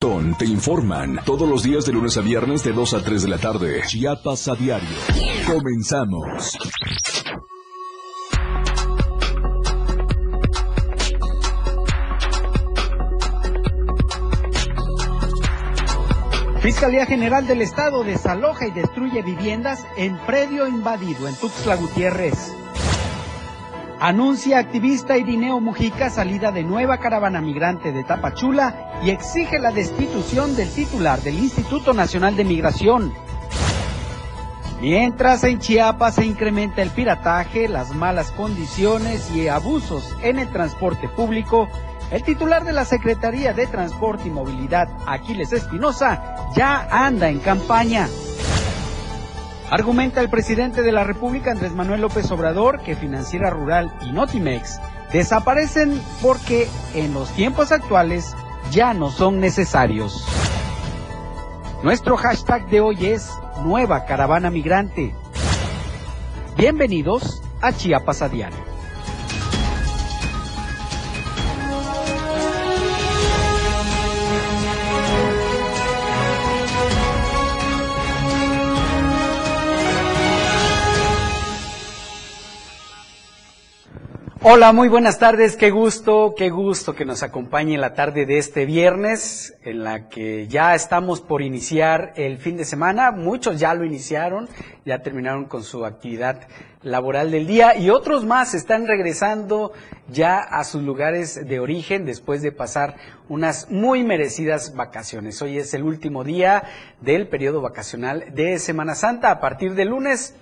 Te informan todos los días de lunes a viernes de 2 a 3 de la tarde. Chiapas a diario. Comenzamos. Fiscalía General del Estado desaloja y destruye viviendas en predio invadido en Tuxtla Gutiérrez. Anuncia activista Irineo Mujica salida de nueva caravana migrante de Tapachula y exige la destitución del titular del Instituto Nacional de Migración. Mientras en Chiapas se incrementa el pirataje, las malas condiciones y abusos en el transporte público, el titular de la Secretaría de Transporte y Movilidad, Aquiles Espinosa, ya anda en campaña. Argumenta el presidente de la República, Andrés Manuel López Obrador, que Financiera Rural y Notimex desaparecen porque en los tiempos actuales ya no son necesarios. Nuestro hashtag de hoy es Nueva Caravana Migrante. Bienvenidos a Chiapas a Diario. Hola, muy buenas tardes, qué gusto, qué gusto que nos acompañe la tarde de este viernes, en la que ya estamos por iniciar el fin de semana, muchos ya lo iniciaron, ya terminaron con su actividad laboral del día y otros más están regresando ya a sus lugares de origen después de pasar unas muy merecidas vacaciones. Hoy es el último día del periodo vacacional de Semana Santa, a partir de lunes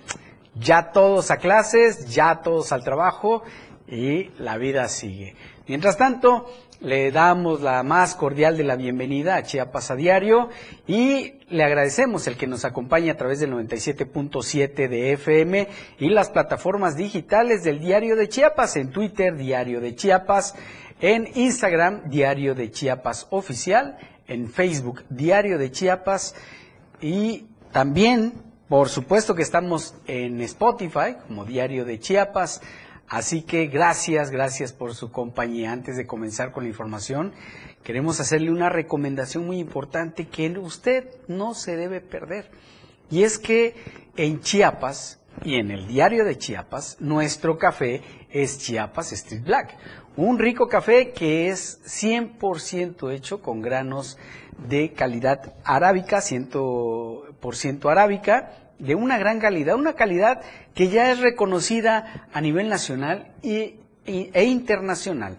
ya todos a clases, ya todos al trabajo y la vida sigue. Mientras tanto, le damos la más cordial de la bienvenida a Chiapas a Diario y le agradecemos el que nos acompañe a través del 97.7 de FM y las plataformas digitales del Diario de Chiapas, en Twitter, Diario de Chiapas, en Instagram, Diario de Chiapas Oficial, en Facebook, Diario de Chiapas y también, por supuesto que estamos en Spotify como Diario de Chiapas, Así que gracias, gracias por su compañía. Antes de comenzar con la información, queremos hacerle una recomendación muy importante que usted no se debe perder. Y es que en Chiapas y en el diario de Chiapas, nuestro café es Chiapas Street Black. Un rico café que es 100% hecho con granos de calidad arábica, 100% arábica, de una gran calidad, una calidad que ya es reconocida a nivel nacional y, e internacional.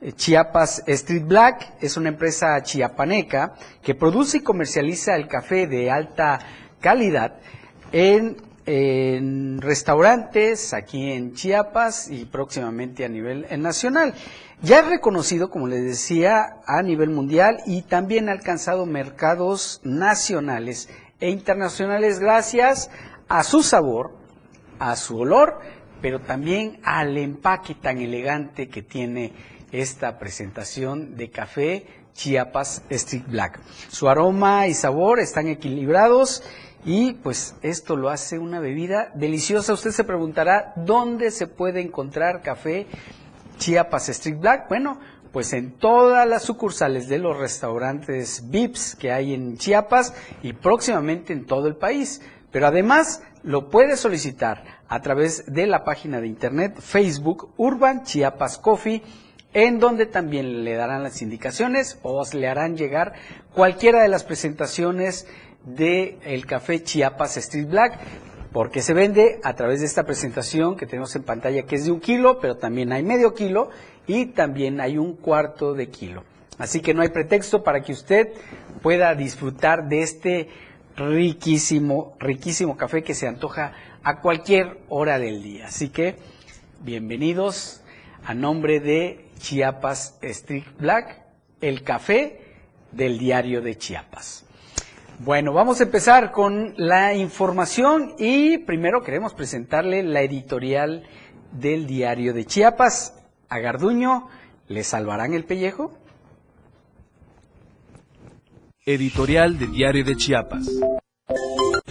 Eh, Chiapas Street Black es una empresa chiapaneca que produce y comercializa el café de alta calidad en, en restaurantes aquí en Chiapas y próximamente a nivel nacional. Ya es reconocido, como les decía, a nivel mundial y también ha alcanzado mercados nacionales e internacionales gracias a su sabor, a su olor, pero también al empaque tan elegante que tiene esta presentación de café Chiapas Street Black. Su aroma y sabor están equilibrados y pues esto lo hace una bebida deliciosa. Usted se preguntará dónde se puede encontrar café Chiapas Street Black. Bueno, pues en todas las sucursales de los restaurantes VIPs que hay en Chiapas y próximamente en todo el país. Pero además lo puede solicitar a través de la página de internet Facebook Urban Chiapas Coffee, en donde también le darán las indicaciones o le harán llegar cualquiera de las presentaciones del el café Chiapas Street Black porque se vende a través de esta presentación que tenemos en pantalla que es de un kilo, pero también hay medio kilo y también hay un cuarto de kilo. Así que no hay pretexto para que usted pueda disfrutar de este riquísimo, riquísimo café que se antoja a cualquier hora del día. Así que bienvenidos a nombre de Chiapas Street Black, el café del diario de Chiapas. Bueno, vamos a empezar con la información y primero queremos presentarle la editorial del diario de Chiapas. A Garduño, ¿le salvarán el pellejo? Editorial del diario de Chiapas.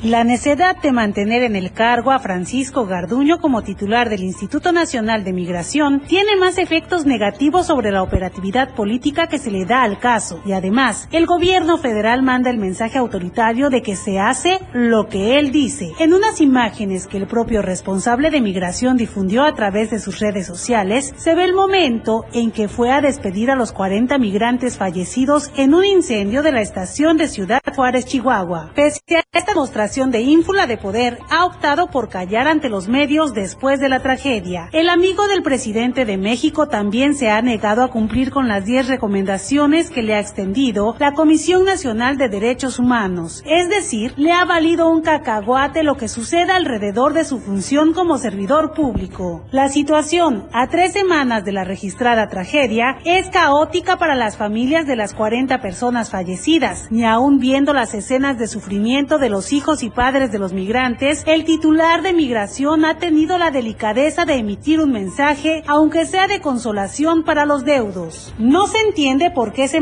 La necedad de mantener en el cargo a Francisco Garduño como titular del Instituto Nacional de Migración tiene más efectos negativos sobre la operatividad política que se le da al caso y además el gobierno federal manda el mensaje autoritario de que se hace lo que él dice. En unas imágenes que el propio responsable de migración difundió a través de sus redes sociales, se ve el momento en que fue a despedir a los 40 migrantes fallecidos en un incendio de la estación de Ciudad Juárez, Chihuahua. Pese a esta de ínfula de poder, ha optado por callar ante los medios después de la tragedia. El amigo del presidente de México también se ha negado a cumplir con las 10 recomendaciones que le ha extendido la Comisión Nacional de Derechos Humanos. Es decir, le ha valido un cacahuate lo que suceda alrededor de su función como servidor público. La situación, a tres semanas de la registrada tragedia, es caótica para las familias de las 40 personas fallecidas, ni aún viendo las escenas de sufrimiento de los hijos y padres de los migrantes, el titular de migración ha tenido la delicadeza de emitir un mensaje, aunque sea de consolación para los deudos. No se entiende por qué se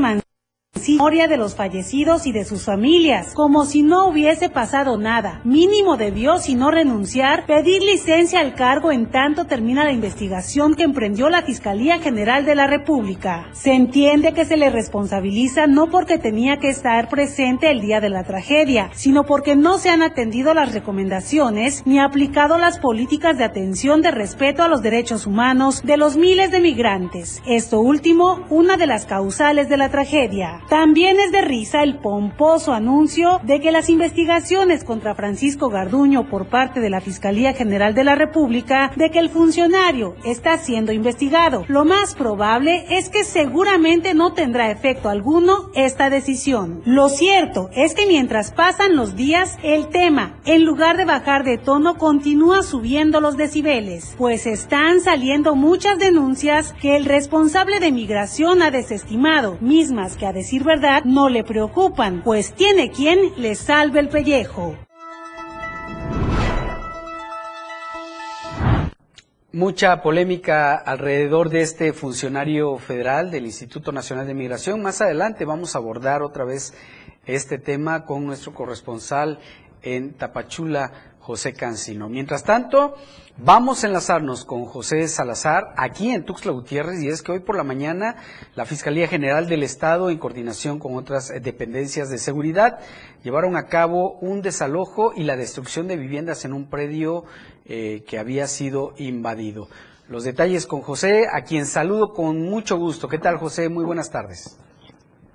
memoria de los fallecidos y de sus familias, como si no hubiese pasado nada. Mínimo debió, si no renunciar, pedir licencia al cargo en tanto termina la investigación que emprendió la Fiscalía General de la República. Se entiende que se le responsabiliza no porque tenía que estar presente el día de la tragedia, sino porque no se han atendido las recomendaciones ni aplicado las políticas de atención de respeto a los derechos humanos de los miles de migrantes. Esto último, una de las causales de la tragedia. También es de risa el pomposo anuncio de que las investigaciones contra Francisco Garduño por parte de la Fiscalía General de la República de que el funcionario está siendo investigado. Lo más probable es que seguramente no tendrá efecto alguno esta decisión. Lo cierto es que mientras pasan los días, el tema, en lugar de bajar de tono, continúa subiendo los decibeles, pues están saliendo muchas denuncias que el responsable de migración ha desestimado, mismas que a decir verdad no le preocupan, pues tiene quien le salve el pellejo. Mucha polémica alrededor de este funcionario federal del Instituto Nacional de Migración. Más adelante vamos a abordar otra vez este tema con nuestro corresponsal en Tapachula, José Cancino. Mientras tanto, vamos a enlazarnos con José Salazar aquí en Tuxtla Gutiérrez y es que hoy por la mañana la Fiscalía General del Estado, en coordinación con otras eh, dependencias de seguridad, llevaron a cabo un desalojo y la destrucción de viviendas en un predio eh, que había sido invadido. Los detalles con José, a quien saludo con mucho gusto. ¿Qué tal, José? Muy buenas tardes.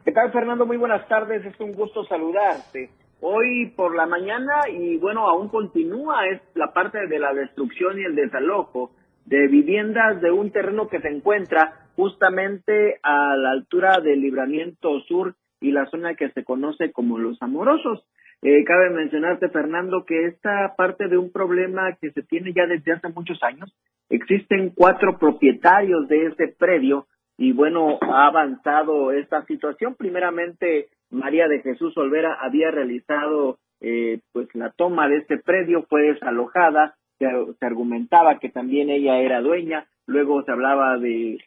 ¿Qué tal, Fernando? Muy buenas tardes. Es un gusto saludarte hoy por la mañana y bueno, aún continúa es la parte de la destrucción y el desalojo de viviendas de un terreno que se encuentra justamente a la altura del libramiento sur y la zona que se conoce como los amorosos. Eh, cabe mencionarte, Fernando, que esta parte de un problema que se tiene ya desde hace muchos años. Existen cuatro propietarios de ese predio y bueno, ha avanzado esta situación. Primeramente, María de Jesús Olvera había realizado eh, pues la toma de este predio, fue desalojada, se, se argumentaba que también ella era dueña, luego se hablaba de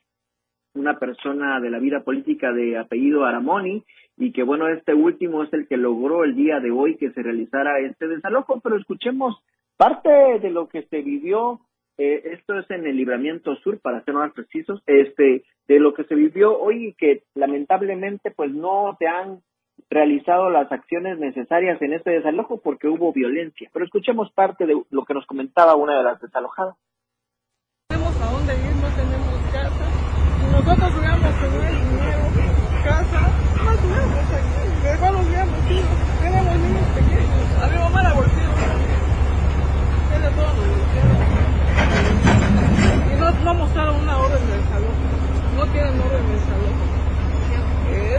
una persona de la vida política de apellido Aramoni y que bueno, este último es el que logró el día de hoy que se realizara este desalojo, pero escuchemos parte de lo que se vivió eh, esto es en el libramiento sur, para ser más precisos, este, de lo que se vivió hoy y que lamentablemente pues no se han realizado las acciones necesarias en este desalojo porque hubo violencia. Pero escuchemos parte de lo que nos comentaba una de las desalojadas. Tenemos a dónde ir, no tenemos casa. Y nosotros hubiéramos tenido dinero, casa, no tuviéramos aquí. Igual hubiéramos ido. Tenemos niños pequeños. A mi mamá la golpeó. Tiene todo lo no, no mostraron una orden de desalojo. No tienen orden de desalojo.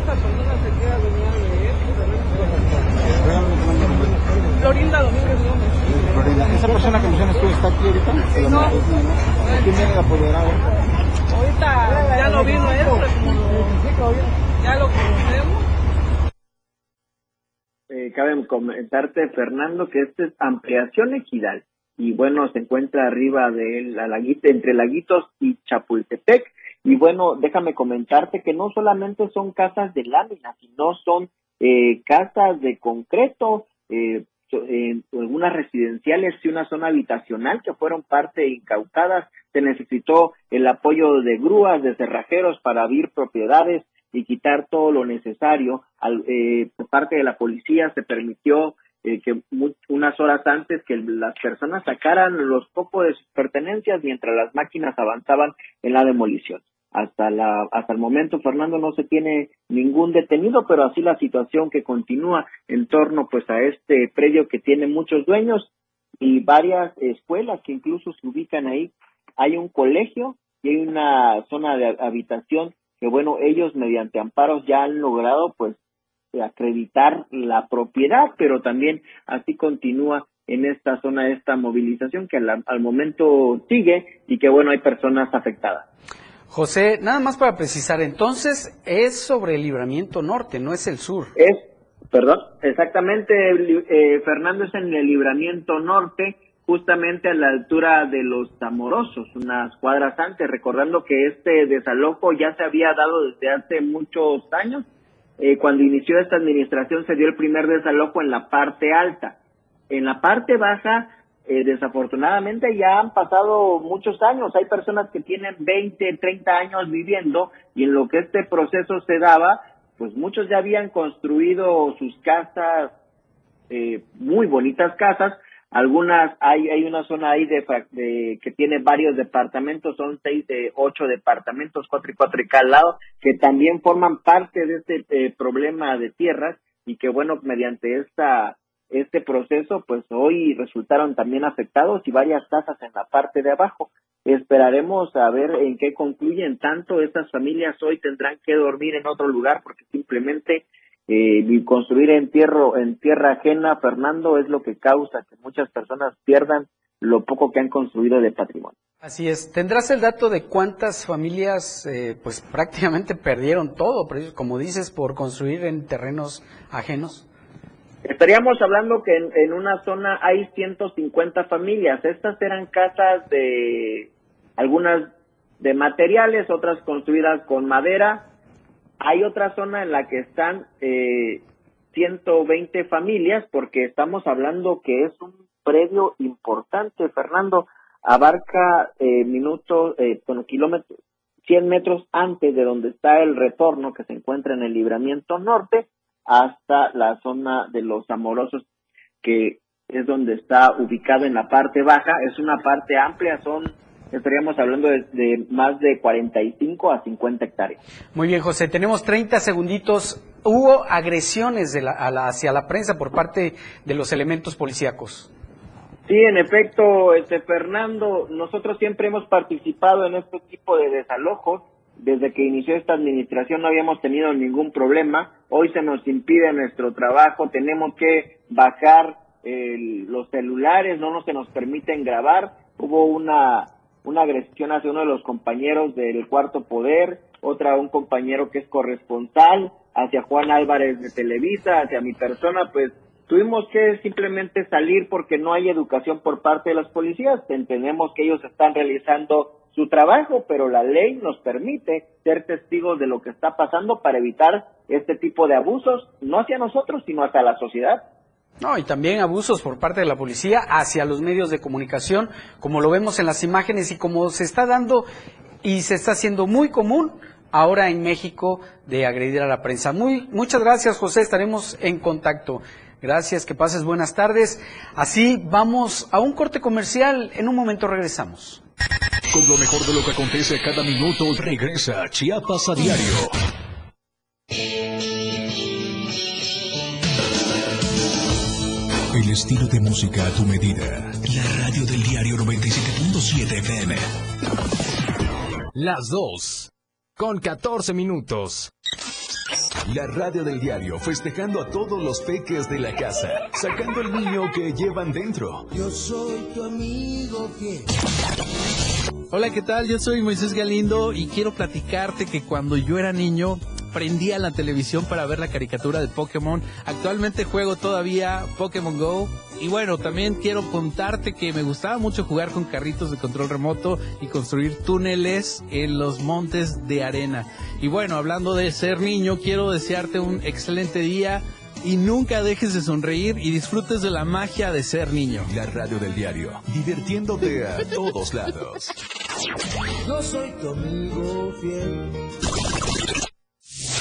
Esa persona se queda dueña de esto. Florinda Domínguez Gómez. Florinda, ¿esa persona que mencionas tú está aquí ahorita? No. ¿Quién viene el apoderado? Ahorita ya lo vino él, ya lo conocemos. Eh, cabe comentarte, Fernando, que esta es ampliación equidad y bueno, se encuentra arriba de la laguita, entre Laguitos y Chapultepec. Y bueno, déjame comentarte que no solamente son casas de lámina, sino son eh, casas de concreto, eh, en algunas residenciales y una zona habitacional que fueron parte incautadas. Se necesitó el apoyo de grúas, de cerrajeros para abrir propiedades y quitar todo lo necesario. Al, eh, por parte de la policía se permitió eh, que unas horas antes que las personas sacaran los pocos de sus pertenencias mientras las máquinas avanzaban en la demolición. Hasta la hasta el momento Fernando no se tiene ningún detenido, pero así la situación que continúa en torno pues a este predio que tiene muchos dueños y varias escuelas que incluso se ubican ahí. Hay un colegio y hay una zona de habitación que bueno, ellos mediante amparos ya han logrado pues acreditar la propiedad, pero también así continúa en esta zona esta movilización que al, al momento sigue y que bueno, hay personas afectadas. José, nada más para precisar, entonces es sobre el libramiento norte, no es el sur. Es, perdón, exactamente, eh, Fernando es en el libramiento norte, justamente a la altura de los Amorosos, unas cuadras antes, recordando que este desalojo ya se había dado desde hace muchos años. Eh, cuando inició esta administración se dio el primer desalojo en la parte alta. En la parte baja eh, desafortunadamente ya han pasado muchos años. Hay personas que tienen 20, 30 años viviendo y en lo que este proceso se daba, pues muchos ya habían construido sus casas, eh, muy bonitas casas. Algunas, hay, hay una zona ahí de, de, que tiene varios departamentos, son seis de ocho departamentos, cuatro y cuatro y cada lado, que también forman parte de este eh, problema de tierras y que bueno, mediante esta este proceso, pues hoy resultaron también afectados y varias casas en la parte de abajo. Esperaremos a ver en qué concluyen. Tanto estas familias hoy tendrán que dormir en otro lugar porque simplemente eh, construir en, tierra, en tierra ajena, Fernando, es lo que causa que muchas personas pierdan lo poco que han construido de patrimonio. Así es. ¿Tendrás el dato de cuántas familias, eh, pues prácticamente perdieron todo, como dices, por construir en terrenos ajenos? Estaríamos hablando que en, una zona hay 150 familias. Estas eran casas de algunas de materiales, otras construidas con madera. Hay otra zona en la que están eh, 120 familias porque estamos hablando que es un predio importante, Fernando. Abarca eh, minutos, eh, bueno, kilómetros, 100 metros antes de donde está el retorno que se encuentra en el libramiento norte hasta la zona de los amorosos, que es donde está ubicado en la parte baja. Es una parte amplia, son estaríamos hablando de, más de 45 a 50 hectáreas. Muy bien, José, tenemos 30 segunditos. ¿Hubo agresiones de la, hacia la prensa por parte de los elementos policíacos? Sí, en efecto, este Fernando, nosotros siempre hemos participado en este tipo de desalojos desde que inició esta administración no habíamos tenido ningún problema. Hoy se nos impide nuestro trabajo, tenemos que bajar los celulares, no nos se nos permiten grabar. Hubo una, una agresión hacia uno de los compañeros del Cuarto Poder, otra un compañero que es corresponsal, hacia Juan Álvarez de Televisa, hacia mi persona, pues tuvimos que simplemente salir porque no hay educación por parte de las policías. Entendemos que ellos están realizando su trabajo, pero la ley nos permite ser testigos de lo que está pasando para evitar este tipo de abusos, no hacia nosotros, sino hacia la sociedad. No, y también abusos por parte de la policía hacia los medios de comunicación, como lo vemos en las imágenes y como se está dando y se está haciendo muy común ahora en México de agredir a la prensa. Muy, muchas gracias, José, estaremos en contacto. Gracias, que pases buenas tardes. Así vamos a un corte comercial, en un momento regresamos. Con lo mejor de lo que acontece cada minuto, regresa Chiapas a diario. El estilo de música a tu medida. La radio del diario 97.7 FM. Las dos. Con 14 minutos. La radio del diario festejando a todos los peques de la casa, sacando el niño que llevan dentro. Yo soy tu amigo fiel. Hola, ¿qué tal? Yo soy Moisés Galindo y quiero platicarte que cuando yo era niño prendía la televisión para ver la caricatura de Pokémon. Actualmente juego todavía Pokémon Go. Y bueno, también quiero contarte que me gustaba mucho jugar con carritos de control remoto y construir túneles en los montes de arena. Y bueno, hablando de ser niño, quiero desearte un excelente día y nunca dejes de sonreír y disfrutes de la magia de ser niño. La radio del diario, divirtiéndote a todos lados. Yo soy tu amigo fiel.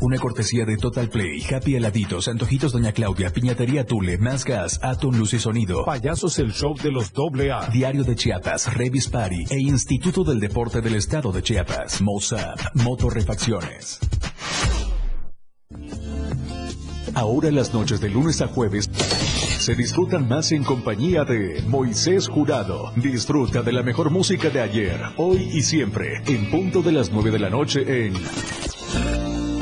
Una cortesía de Total Play, Happy Heladitos, Antojitos Doña Claudia, Piñatería Tule, Más Gas, Atom Luz y Sonido, Payasos el Show de los Doble A, Diario de Chiapas, Revis Party e Instituto del Deporte del Estado de Chiapas, Mozart, Motorrefacciones. Ahora las noches de lunes a jueves se disfrutan más en compañía de Moisés Jurado. Disfruta de la mejor música de ayer, hoy y siempre, en punto de las 9 de la noche en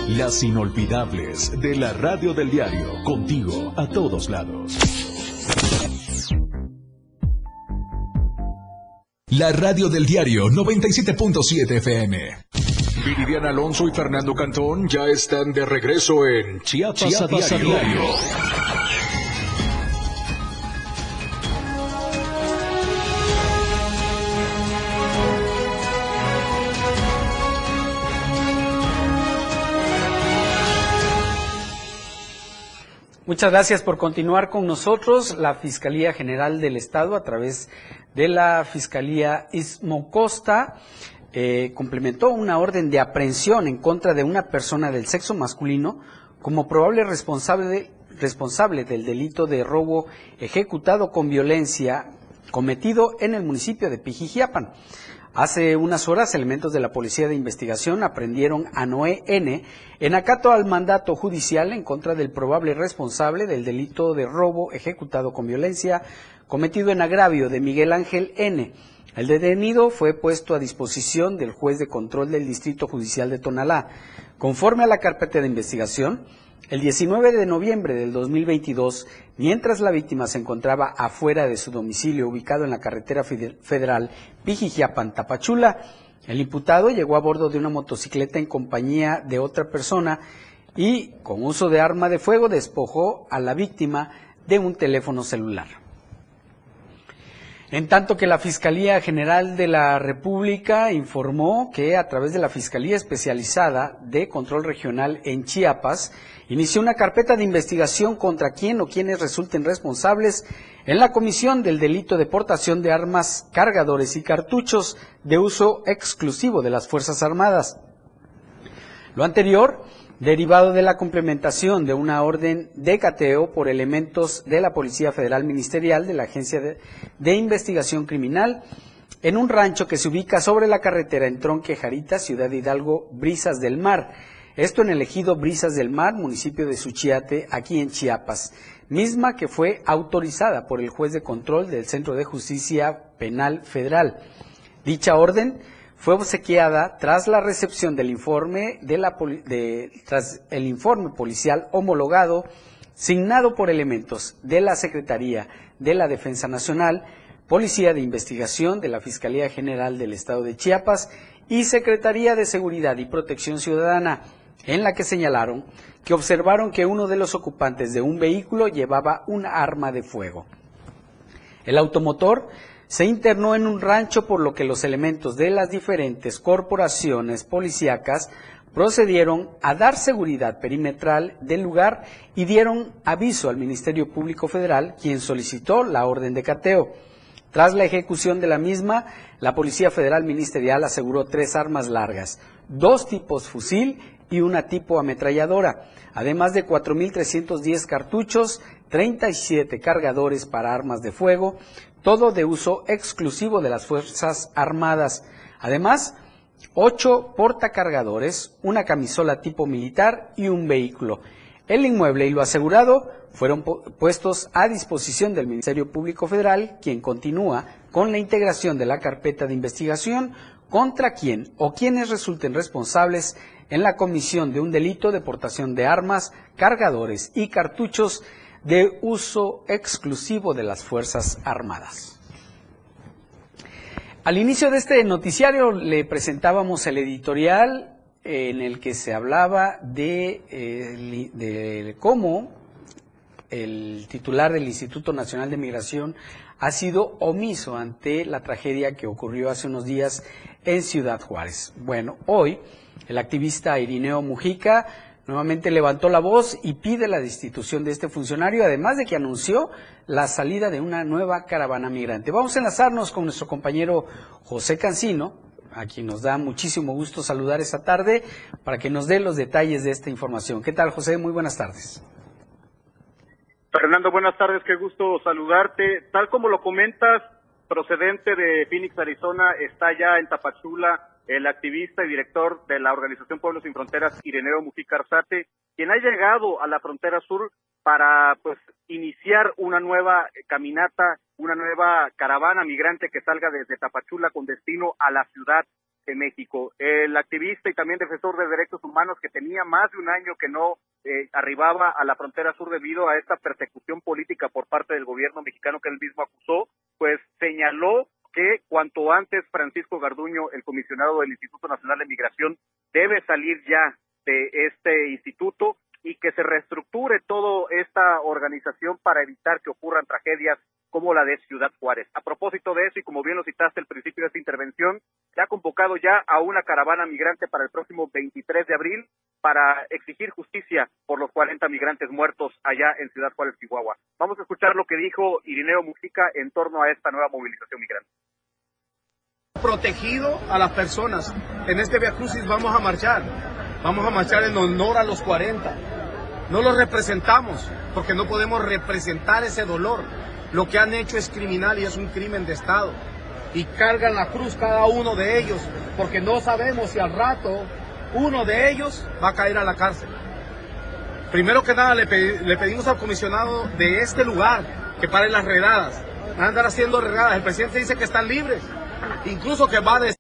las inolvidables de la radio del diario, contigo a todos lados. La radio del diario 97.7 FM. Viridiana Alonso y Fernando Cantón ya están de regreso en Chiapas, Chiapas a diario. A diario. Muchas gracias por continuar con nosotros. La Fiscalía General del Estado, a través de la Fiscalía Ismo Costa, eh, complementó una orden de aprehensión en contra de una persona del sexo masculino como probable responsable, responsable del delito de robo ejecutado con violencia cometido en el municipio de Pijijiapan. Hace unas horas, elementos de la Policía de Investigación aprendieron a Noé N. en acato al mandato judicial en contra del probable responsable del delito de robo ejecutado con violencia cometido en agravio de Miguel Ángel N. El detenido fue puesto a disposición del juez de control del Distrito Judicial de Tonalá. Conforme a la carpeta de investigación, el 19 de noviembre del 2022, mientras la víctima se encontraba afuera de su domicilio ubicado en la carretera federal Pijijiapan-Tapachula, el imputado llegó a bordo de una motocicleta en compañía de otra persona y, con uso de arma de fuego, despojó a la víctima de un teléfono celular. En tanto que la Fiscalía General de la República informó que a través de la Fiscalía Especializada de Control Regional en Chiapas inició una carpeta de investigación contra quien o quienes resulten responsables en la comisión del delito de portación de armas, cargadores y cartuchos de uso exclusivo de las Fuerzas Armadas. Lo anterior derivado de la complementación de una orden de cateo por elementos de la Policía Federal Ministerial de la Agencia de, Investigación Criminal en un rancho que se ubica sobre la carretera en Tronque Jarita, Ciudad Hidalgo, Brisas del Mar. Esto en el ejido Brisas del Mar, municipio de Suchiate, aquí en Chiapas, misma que fue autorizada por el juez de control del Centro de Justicia Penal Federal. Dicha orden fue obsequiada tras la recepción del informe de la tras el informe policial homologado signado por elementos de la Secretaría de la Defensa Nacional, Policía de Investigación de la Fiscalía General del Estado de Chiapas y Secretaría de Seguridad y Protección Ciudadana, en la que señalaron que observaron que uno de los ocupantes de un vehículo llevaba un arma de fuego. El automotor se internó en un rancho por lo que los elementos de las diferentes corporaciones policíacas procedieron a dar seguridad perimetral del lugar y dieron aviso al Ministerio Público Federal, quien solicitó la orden de cateo. Tras la ejecución de la misma, la Policía Federal Ministerial aseguró tres armas largas, dos tipos fusil y una tipo ametralladora, además de 4.310 cartuchos 37 cargadores para armas de fuego, todo de uso exclusivo de las Fuerzas Armadas. Además, ocho portacargadores, una camisola tipo militar y un vehículo. El inmueble y lo asegurado fueron puestos a disposición del Ministerio Público Federal, quien continúa con la integración de la carpeta de investigación contra quien o quienes resulten responsables en la comisión de un delito de portación de armas, cargadores y cartuchos de uso exclusivo de las Fuerzas Armadas. Al inicio de este noticiario le presentábamos el editorial en el que se hablaba de, eh, de cómo el titular del Instituto Nacional de Migración ha sido omiso ante la tragedia que ocurrió hace unos días en Ciudad Juárez. Bueno, hoy el activista Irineo Mujica nuevamente levantó la voz y pide la destitución de este funcionario, además de que anunció la salida de una nueva caravana migrante. Vamos a enlazarnos con nuestro compañero José Cancino, a quien nos da muchísimo gusto saludar esta tarde para que nos dé los detalles de esta información. ¿Qué tal, José? Muy buenas tardes. Fernando, buenas tardes, qué gusto saludarte. Tal como lo comentas, procedente de Phoenix, Arizona, está ya en Tapachula el activista y director de la organización Pueblos Sin Fronteras, Ireneo Mujica Arzate, quien ha llegado a la frontera sur para pues iniciar una nueva caminata, una nueva caravana migrante que salga desde Tapachula con destino a la ciudad de México. El activista y también defensor de derechos humanos que tenía más de un año que no eh, arribaba a la frontera sur debido a esta persecución política por parte del gobierno mexicano que él mismo acusó, pues señaló que cuanto antes Francisco Garduño, el comisionado del Instituto Nacional de Migración, debe salir ya de este instituto y que se reestructure toda esta organización para evitar que ocurran tragedias como la de Ciudad Juárez. A propósito de eso, y como bien lo citaste al principio de esta intervención, se ha convocado ya a una caravana migrante para el próximo 23 de abril para exigir justicia por los 40 migrantes muertos allá en Ciudad Juárez, Chihuahua. Vamos a escuchar lo que dijo Irineo Mujica en torno a esta nueva movilización migrante. Protegido a las personas. En este Via Crucis vamos a marchar. Vamos a marchar en honor a los 40. No los representamos porque no podemos representar ese dolor lo que han hecho es criminal y es un crimen de Estado. Y cargan la cruz cada uno de ellos, porque no sabemos si al rato uno de ellos va a caer a la cárcel. Primero que nada le, pedimos al comisionado de este lugar que pare las redadas. Van a andar haciendo redadas. El presidente dice que están libres, incluso que va de...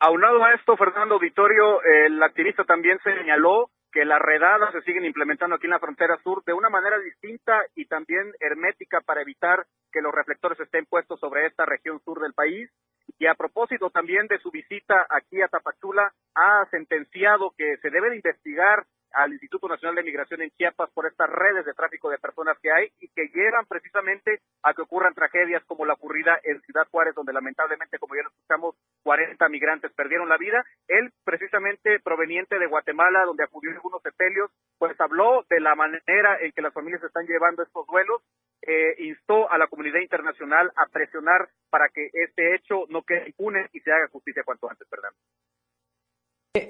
Aunado a esto, Fernando Auditorio, el activista también señaló que las redadas se siguen implementando aquí en la frontera sur de una manera distinta y también hermética para evitar que los reflectores estén puestos sobre esta región sur del país. Y a propósito también de su visita aquí a Tapachula, ha sentenciado que se debe de investigar al Instituto Nacional de Migración en Chiapas por estas redes de tráfico de personas que hay y que llevan precisamente a que ocurran tragedias como la ocurrida en Ciudad Juárez, donde lamentablemente, como ya lo escuchamos, 40 migrantes perdieron la vida. Él, precisamente proveniente de Guatemala, donde acudió algunos sepelios, pues habló de la manera en que las familias están llevando estos duelos, eh, instó a la comunidad internacional a presionar para que este hecho no quede impune y se haga justicia cuanto antes, perdón.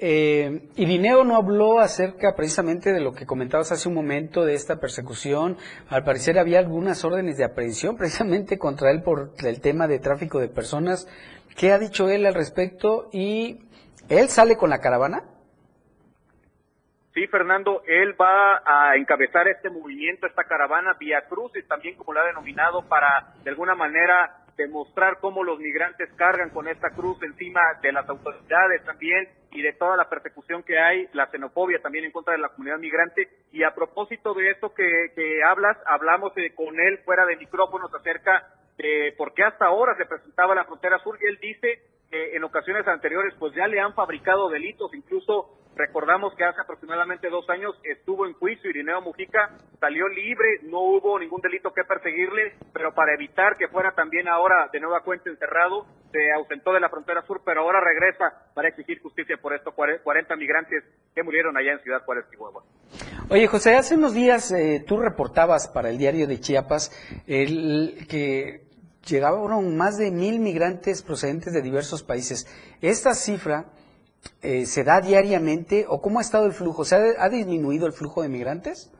Eh, Irineo no habló acerca precisamente de lo que comentabas hace un momento de esta persecución. Al parecer había algunas órdenes de aprehensión precisamente contra él por el tema de tráfico de personas. ¿Qué ha dicho él al respecto? ¿Y él sale con la caravana? Sí, Fernando, él va a encabezar este movimiento, esta caravana Vía Crucis, también como lo ha denominado, para de alguna manera demostrar cómo los migrantes cargan con esta cruz encima de las autoridades también y de toda la persecución que hay, la xenofobia también en contra de la comunidad migrante. Y a propósito de esto que, que hablas, hablamos eh, con él fuera de micrófonos acerca de por qué hasta ahora se presentaba la frontera sur y él dice que en ocasiones anteriores pues ya le han fabricado delitos, incluso Recordamos que hace aproximadamente dos años estuvo en juicio Irineo Mujica, salió libre, no hubo ningún delito que perseguirle, pero para evitar que fuera también ahora de nueva cuenta encerrado, se ausentó de la frontera sur, pero ahora regresa para exigir justicia por estos 40 migrantes que murieron allá en Ciudad Juárez, Chihuahua. Oye, José, hace unos días eh, tú reportabas para el diario de Chiapas el, que llegaban más de mil migrantes procedentes de diversos países. Esta cifra eh, se da diariamente o cómo ha estado el flujo? ¿Se ha, disminuido el flujo de migrantes?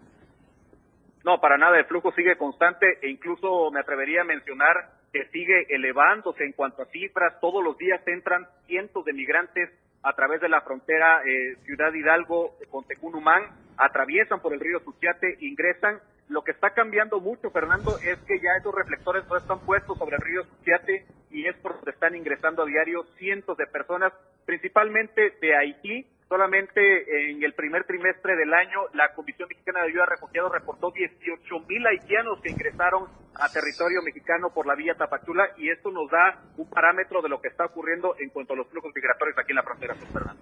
No, para nada, el flujo sigue constante e incluso me atrevería a mencionar que sigue elevándose en cuanto a cifras. Todos los días entran cientos de migrantes a través de la frontera eh, Ciudad Hidalgo con Tecunumán, atraviesan por el río Suchiate, ingresan. Lo que está cambiando mucho, Fernando, es que ya esos reflectores no están puestos sobre el río Suchiate y es por donde están ingresando a diario cientos de personas, principalmente de Haití, Solamente en el primer trimestre del año, la Comisión Mexicana de Ayuda a Refugiados reportó 18 mil haitianos que ingresaron a territorio mexicano por la vía Tapachula y esto nos da un parámetro de lo que está ocurriendo en cuanto a los flujos migratorios aquí en la frontera sur,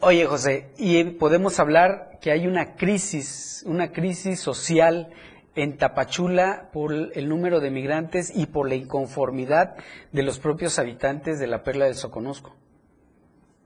Oye, José, y podemos hablar que hay una crisis, una crisis social en Tapachula por el número de migrantes y por la inconformidad de los propios habitantes de la Perla del Soconusco.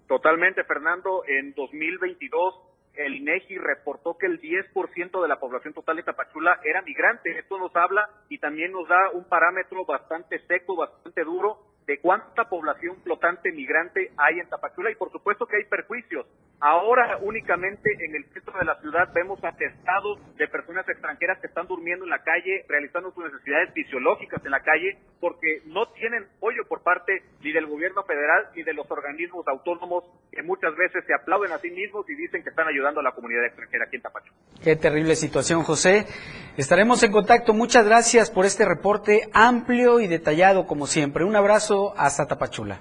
Totalmente, Fernando. En 2022, el INEGI reportó que el 10% de la población total de Tapachula era migrante. Esto nos habla y también nos da un parámetro bastante seco, bastante duro de cuánta población flotante migrante hay en Tapachula y por supuesto que hay perjuicios. Ahora únicamente en el centro de la ciudad vemos atestados de personas extranjeras que están durmiendo en la calle, realizando sus necesidades fisiológicas en la calle, porque no tienen apoyo por parte ni del gobierno federal ni de los organismos autónomos que muchas veces se aplauden a sí mismos y dicen que están ayudando a la comunidad extranjera aquí en Tapachula. Qué terrible situación, José. Estaremos en contacto. Muchas gracias por este reporte amplio y detallado, como siempre. Un abrazo hasta Tapachula.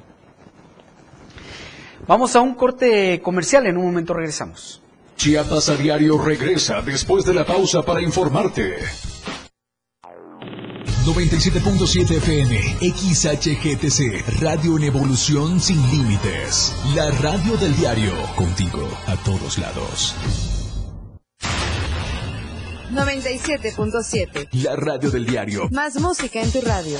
Vamos a un corte comercial, en un momento regresamos. Chiapas a diario regresa después de la pausa para informarte. 97.7 FM, XHGTC, Radio en Evolución Sin Límites. La radio del diario, contigo a todos lados. 97.7. La radio del diario. Más música en tu radio.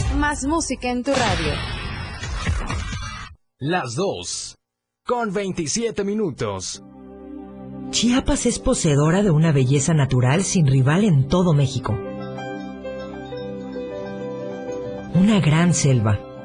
Más música en tu radio. Las dos. Con 27 minutos. Chiapas es poseedora de una belleza natural sin rival en todo México. Una gran selva,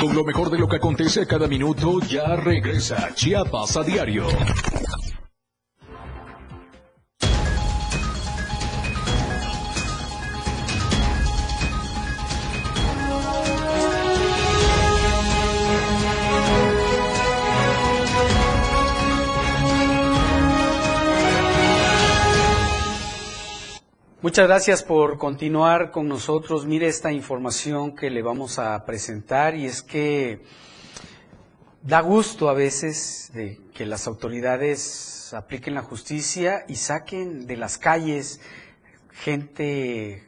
Con lo mejor de lo que acontece a cada minuto, ya regresa Chiapas a diario. Muchas gracias por continuar con nosotros. Mire esta información que le vamos a presentar y es que da gusto a veces de que las autoridades apliquen la justicia y saquen de las calles gente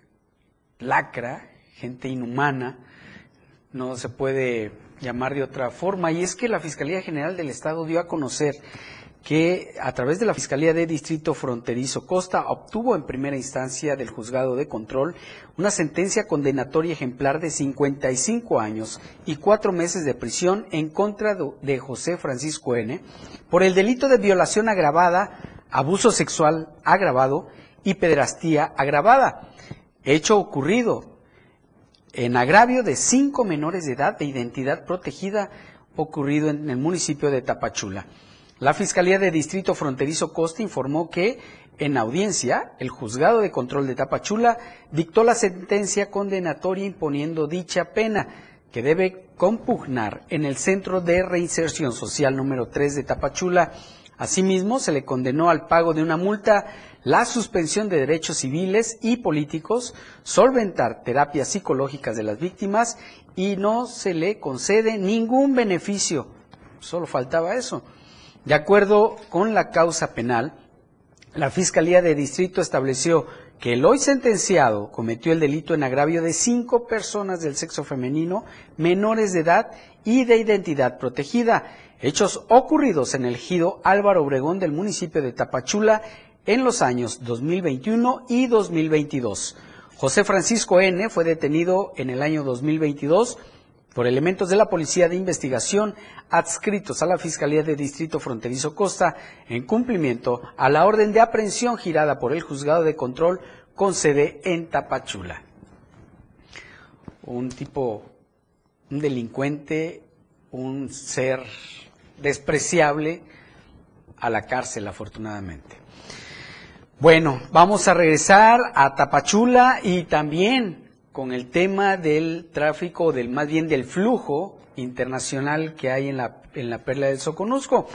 lacra, gente inhumana, no se puede llamar de otra forma, y es que la Fiscalía General del Estado dio a conocer que a través de la Fiscalía de Distrito Fronterizo Costa obtuvo en primera instancia del Juzgado de Control una sentencia condenatoria ejemplar de 55 años y cuatro meses de prisión en contra de José Francisco N. por el delito de violación agravada, abuso sexual agravado y pedrastía agravada, hecho ocurrido en agravio de cinco menores de edad de identidad protegida ocurrido en el municipio de Tapachula. La Fiscalía de Distrito Fronterizo Costa informó que, en audiencia, el Juzgado de Control de Tapachula dictó la sentencia condenatoria imponiendo dicha pena, que debe compugnar en el Centro de Reinserción Social número 3 de Tapachula. Asimismo, se le condenó al pago de una multa, la suspensión de derechos civiles y políticos, solventar terapias psicológicas de las víctimas y no se le concede ningún beneficio. Solo faltaba eso. De acuerdo con la causa penal, la Fiscalía de Distrito estableció que el hoy sentenciado cometió el delito en agravio de cinco personas del sexo femenino menores de edad y de identidad protegida, hechos ocurridos en el ejido Álvaro Obregón del municipio de Tapachula en los años 2021 y 2022. José Francisco N. fue detenido en el año 2022 por elementos de la Policía de Investigación adscritos a la Fiscalía de Distrito Fronterizo Costa en cumplimiento a la orden de aprehensión girada por el Juzgado de Control con sede en Tapachula. Un tipo, un delincuente, un ser despreciable a la cárcel afortunadamente. Bueno, vamos a regresar a Tapachula y también con el tema del tráfico, del más bien del flujo internacional que hay en la, en la perla del Soconusco.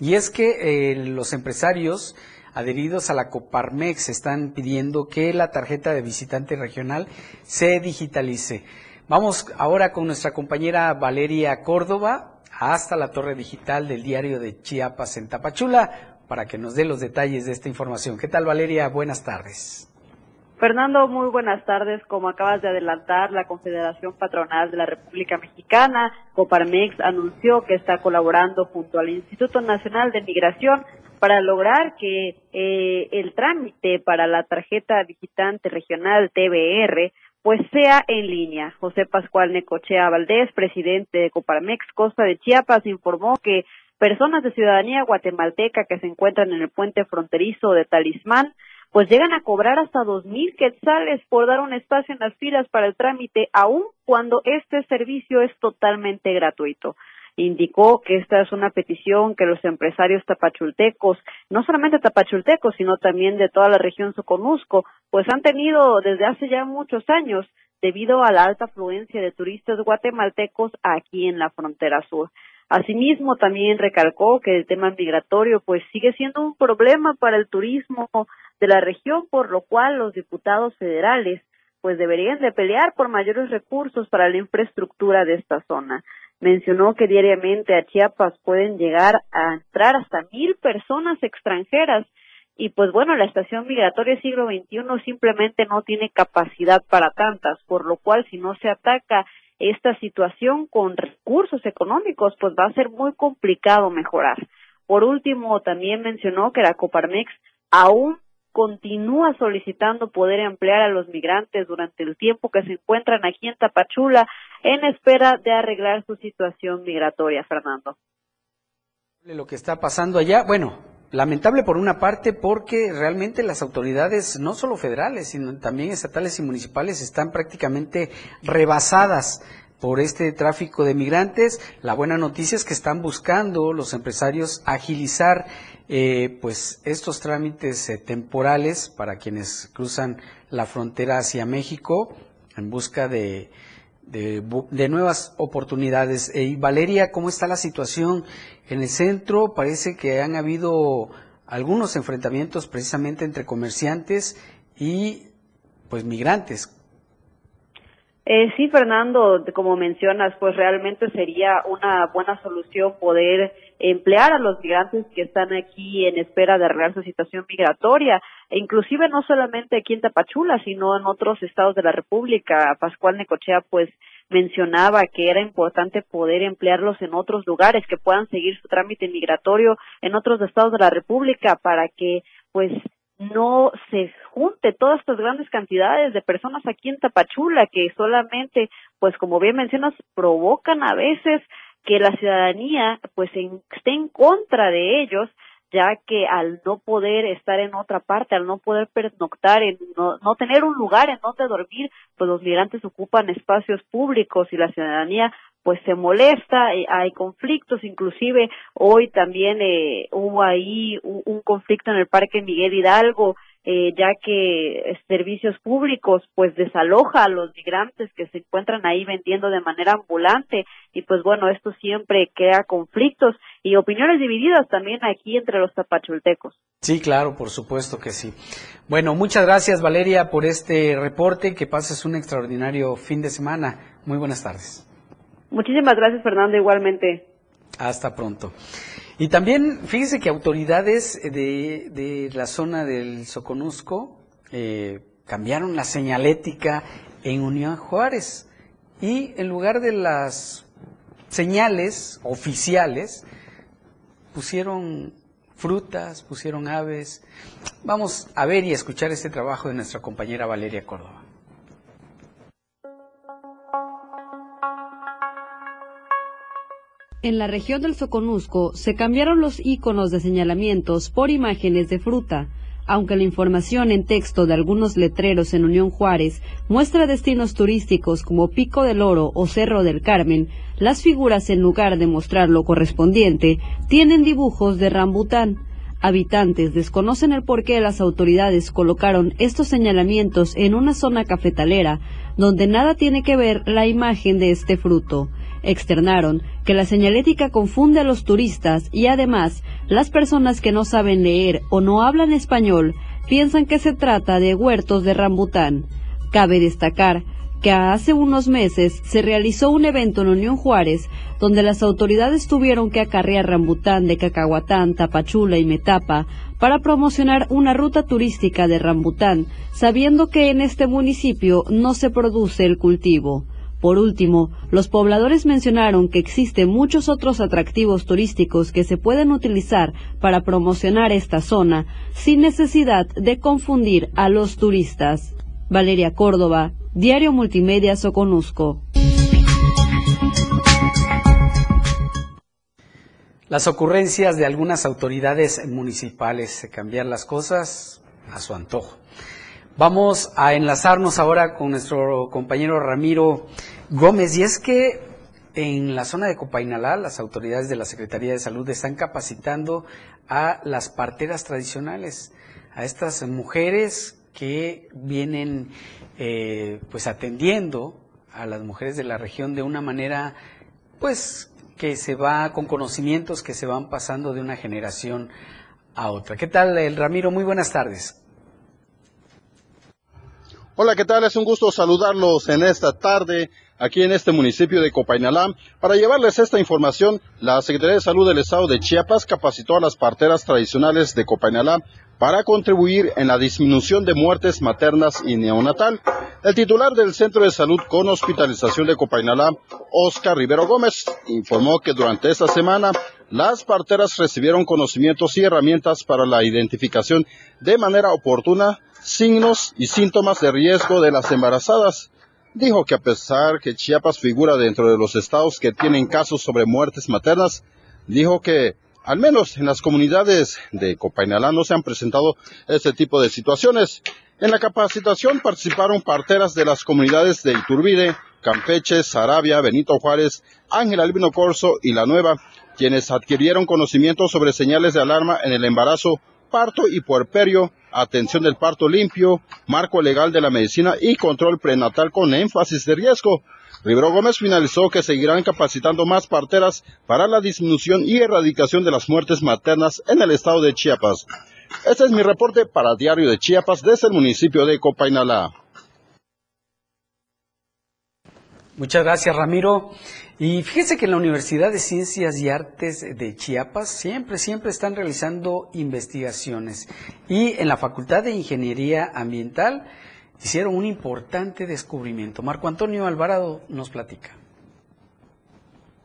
Y es que eh, los empresarios adheridos a la Coparmex están pidiendo que la tarjeta de visitante regional se digitalice. Vamos ahora con nuestra compañera Valeria Córdoba hasta la torre digital del diario de Chiapas en Tapachula para que nos dé los detalles de esta información. ¿Qué tal Valeria? Buenas tardes. Fernando, muy buenas tardes. Como acabas de adelantar, la Confederación Patronal de la República Mexicana, Coparmex, anunció que está colaborando junto al Instituto Nacional de Migración para lograr que eh, el trámite para la tarjeta visitante regional TBR pues sea en línea. José Pascual Necochea Valdés, presidente de Coparmex Costa de Chiapas, informó que personas de ciudadanía guatemalteca que se encuentran en el puente fronterizo de Talismán pues llegan a cobrar hasta dos mil quetzales por dar un espacio en las filas para el trámite, aun cuando este servicio es totalmente gratuito. Indicó que esta es una petición que los empresarios tapachultecos, no solamente tapachultecos, sino también de toda la región Soconusco, pues han tenido desde hace ya muchos años debido a la alta afluencia de turistas guatemaltecos aquí en la frontera sur. Asimismo, también recalcó que el tema migratorio pues sigue siendo un problema para el turismo de la región, por lo cual los diputados federales pues deberían de pelear por mayores recursos para la infraestructura de esta zona. Mencionó que diariamente a Chiapas pueden llegar a entrar hasta mil personas extranjeras y pues bueno, la estación migratoria siglo XXI simplemente no tiene capacidad para tantas, por lo cual si no se ataca esta situación con recursos económicos, pues va a ser muy complicado mejorar. Por último, también mencionó que la Coparmex aún continúa solicitando poder emplear a los migrantes durante el tiempo que se encuentran aquí en Tapachula en espera de arreglar su situación migratoria, Fernando. Lo que está pasando allá, bueno, lamentable por una parte porque realmente las autoridades, no solo federales, sino también estatales y municipales, están prácticamente rebasadas por este tráfico de migrantes. La buena noticia es que están buscando los empresarios agilizar eh, pues estos trámites eh, temporales para quienes cruzan la frontera hacia México en busca de, de, nuevas oportunidades. Eh, y Valeria, ¿cómo está la situación en el centro? Parece que han habido algunos enfrentamientos precisamente entre comerciantes y pues migrantes. Eh, sí, Fernando, como mencionas, pues realmente sería una buena solución poder emplear a los migrantes que están aquí en espera de arreglar su situación migratoria, e inclusive no solamente aquí en Tapachula, sino en otros estados de la República. Pascual Necochea, pues, mencionaba que era importante poder emplearlos en otros lugares, que puedan seguir su trámite migratorio en otros estados de la República para que, pues, no se junte todas estas grandes cantidades de personas aquí en Tapachula que solamente, pues como bien mencionas, provocan a veces que la ciudadanía pues esté en contra de ellos ya que al no poder estar en otra parte, al no poder pernoctar, en no, no tener un lugar en donde dormir, pues los migrantes ocupan espacios públicos y la ciudadanía pues se molesta, eh, hay conflictos, inclusive hoy también eh, hubo ahí un, un, conflicto en el Parque Miguel Hidalgo, eh, ya que servicios públicos pues desaloja a los migrantes que se encuentran ahí vendiendo de manera ambulante y pues bueno, esto siempre crea conflictos y opiniones divididas también aquí entre los tapachultecos. Sí, claro, por supuesto que sí. Bueno, muchas gracias Valeria por este reporte, que pases un extraordinario fin de semana. Muy buenas tardes. Muchísimas gracias, Fernando, igualmente. Hasta pronto. Y también, fíjese que autoridades de, de la zona del Soconusco eh, cambiaron la señalética en Unión Juárez y en lugar de las señales oficiales pusieron frutas, pusieron aves. Vamos a ver y a escuchar este trabajo de nuestra compañera Valeria Córdoba. En la región del Soconusco se cambiaron los iconos de señalamientos por imágenes de fruta. Aunque la información en texto de algunos letreros en Unión Juárez muestra destinos turísticos como Pico del Oro o Cerro del Carmen, las figuras en lugar de mostrar lo correspondiente tienen dibujos de rambután. Habitantes desconocen el por qué las autoridades colocaron estos señalamientos en una zona cafetalera donde nada tiene que ver la imagen de este fruto externaron que la señalética confunde a los turistas y además las personas que no saben leer o no hablan español piensan que se trata de huertos de rambután. Cabe destacar que hace unos meses se realizó un evento en Unión Juárez donde las autoridades tuvieron que acarrear rambután de Cacahuatán, Tapachula y Metapa para promocionar una ruta turística de rambután, sabiendo que en este municipio no se produce el cultivo. Por último, los pobladores mencionaron que existen muchos otros atractivos turísticos que se pueden utilizar para promocionar esta zona sin necesidad de confundir a los turistas. Valeria Córdoba, Diario Multimedia Soconusco. Las ocurrencias de algunas autoridades municipales, cambiar las cosas a su antojo. Vamos a enlazarnos ahora con nuestro compañero Ramiro Gómez. Y es que en la zona de Copainalá, las autoridades de la Secretaría de Salud están capacitando a las parteras tradicionales, a estas mujeres que vienen eh, pues atendiendo a las mujeres de la región de una manera pues que se va con conocimientos que se van pasando de una generación a otra. ¿Qué tal, el Ramiro? Muy buenas tardes. Hola, ¿qué tal? Es un gusto saludarlos en esta tarde aquí en este municipio de Copainalá. Para llevarles esta información, la Secretaría de Salud del Estado de Chiapas capacitó a las parteras tradicionales de Copainalá para contribuir en la disminución de muertes maternas y neonatal. El titular del Centro de Salud con Hospitalización de Copainalá, Oscar Rivero Gómez, informó que durante esta semana las parteras recibieron conocimientos y herramientas para la identificación de manera oportuna signos y síntomas de riesgo de las embarazadas. Dijo que a pesar que Chiapas figura dentro de los estados que tienen casos sobre muertes maternas, dijo que al menos en las comunidades de Copainalá no se han presentado este tipo de situaciones. En la capacitación participaron parteras de las comunidades de Iturbide, Campeche, Sarabia, Benito Juárez, Ángel Albino Corso y La Nueva, quienes adquirieron conocimientos sobre señales de alarma en el embarazo, parto y puerperio, atención del parto limpio, marco legal de la medicina y control prenatal con énfasis de riesgo. Rivero Gómez finalizó que seguirán capacitando más parteras para la disminución y erradicación de las muertes maternas en el estado de Chiapas. Este es mi reporte para Diario de Chiapas desde el municipio de Copainalá. Muchas gracias, Ramiro. Y fíjese que en la Universidad de Ciencias y Artes de Chiapas siempre, siempre están realizando investigaciones. Y en la Facultad de Ingeniería Ambiental hicieron un importante descubrimiento. Marco Antonio Alvarado nos platica.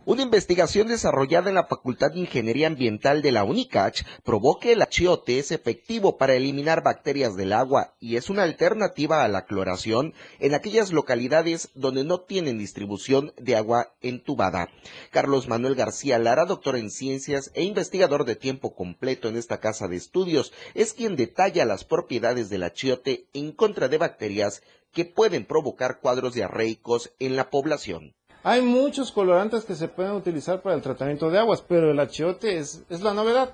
Una investigación desarrollada en la Facultad de Ingeniería Ambiental de la UNICACH probó que el achiote es efectivo para eliminar bacterias del agua y es una alternativa a la cloración en aquellas localidades donde no tienen distribución de agua entubada. Carlos Manuel García Lara, doctor en ciencias e investigador de tiempo completo en esta casa de estudios, es quien detalla las propiedades del achiote en contra de bacterias que pueden provocar cuadros diarreicos en la población. Hay muchos colorantes que se pueden utilizar para el tratamiento de aguas, pero el achiote es, es la novedad.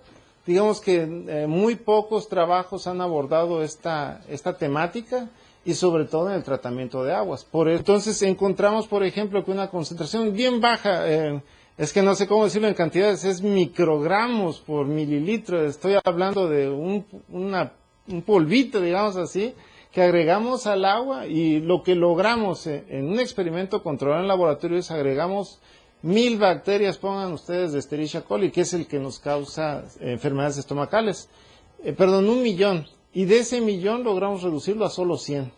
Digamos que eh, muy pocos trabajos han abordado esta, esta temática y sobre todo en el tratamiento de aguas. Por entonces encontramos, por ejemplo, que una concentración bien baja, eh, es que no sé cómo decirlo en cantidades, es microgramos por mililitro. Estoy hablando de un, una, un polvito, digamos así, que agregamos al agua y lo que logramos en un experimento controlado en laboratorio es agregamos mil bacterias, pongan ustedes, de Escherichia coli, que es el que nos causa enfermedades estomacales. Eh, perdón, un millón. Y de ese millón logramos reducirlo a solo 100.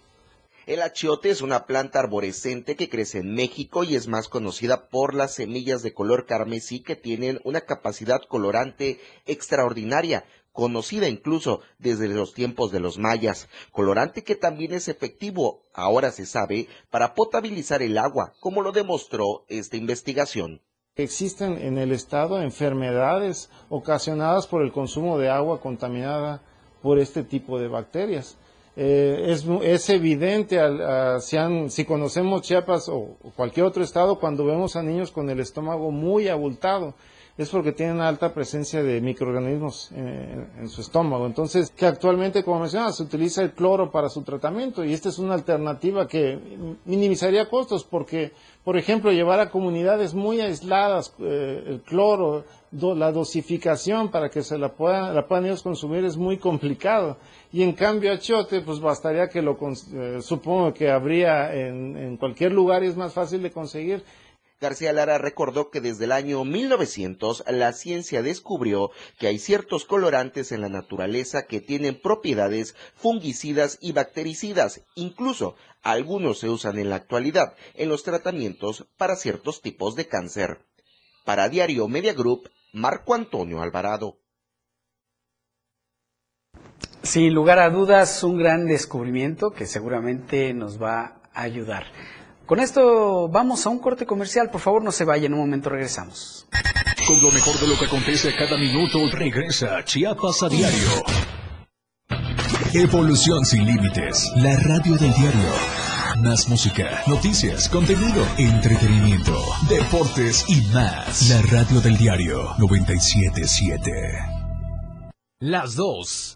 El achiote es una planta arborescente que crece en México y es más conocida por las semillas de color carmesí que tienen una capacidad colorante extraordinaria, conocida incluso desde los tiempos de los mayas, colorante que también es efectivo, ahora se sabe, para potabilizar el agua, como lo demostró esta investigación. Existen en el estado enfermedades ocasionadas por el consumo de agua contaminada por este tipo de bacterias. Eh, es, evidente, si, si, conocemos Chiapas o cualquier otro estado, cuando vemos a niños con el estómago muy abultado, es porque tienen alta presencia de microorganismos en, su estómago. Entonces, que actualmente, como mencionaba, se utiliza el cloro para su tratamiento y esta es una alternativa que minimizaría costos porque, por ejemplo, llevar a comunidades muy aisladas eh, el cloro, la dosificación para que se la puedan, la puedan ellos consumir es muy complicado. Y en cambio, achiote, pues bastaría que lo, eh, supongo que habría en, en cualquier lugar y es más fácil de conseguir García Lara recordó que desde el año 1900 la ciencia descubrió que hay ciertos colorantes en la naturaleza que tienen propiedades fungicidas y bactericidas. Incluso algunos se usan en la actualidad en los tratamientos para ciertos tipos de cáncer. Para Diario Media Group, Marco Antonio Alvarado. Sin lugar a dudas, un gran descubrimiento que seguramente nos va a ayudar. Con esto vamos a un corte comercial. Por favor, no se vayan. En un momento regresamos. Con lo mejor de lo que acontece cada minuto, regresa Chiapas a diario. Evolución sin límites. La radio del diario. Más música, noticias, contenido, entretenimiento, deportes y más. La radio del diario 977. Las dos